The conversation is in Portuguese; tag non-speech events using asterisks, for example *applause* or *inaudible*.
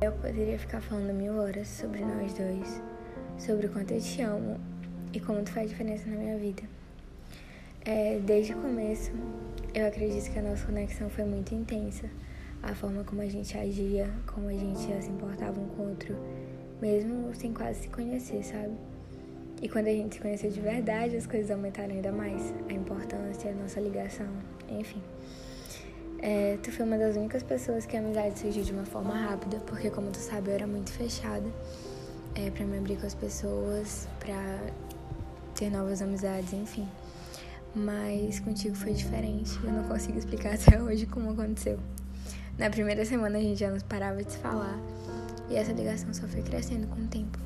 Eu poderia ficar falando mil horas sobre nós dois, sobre o quanto eu te amo e como tu faz diferença na minha vida. É, desde o começo, eu acredito que a nossa conexão foi muito intensa. A forma como a gente agia, como a gente se importava um com o outro, mesmo sem quase se conhecer, sabe? E quando a gente se conheceu de verdade, as coisas aumentaram ainda mais. A importância, a nossa ligação, enfim. É, tu foi uma das únicas pessoas que a amizade surgiu de uma forma rápida, porque como tu sabe, eu era muito fechada é, para me abrir com as pessoas, para ter novas amizades, enfim. Mas contigo foi diferente, eu não consigo explicar *laughs* até hoje como aconteceu. Na primeira semana a gente já nos parava de se falar e essa ligação só foi crescendo com o tempo.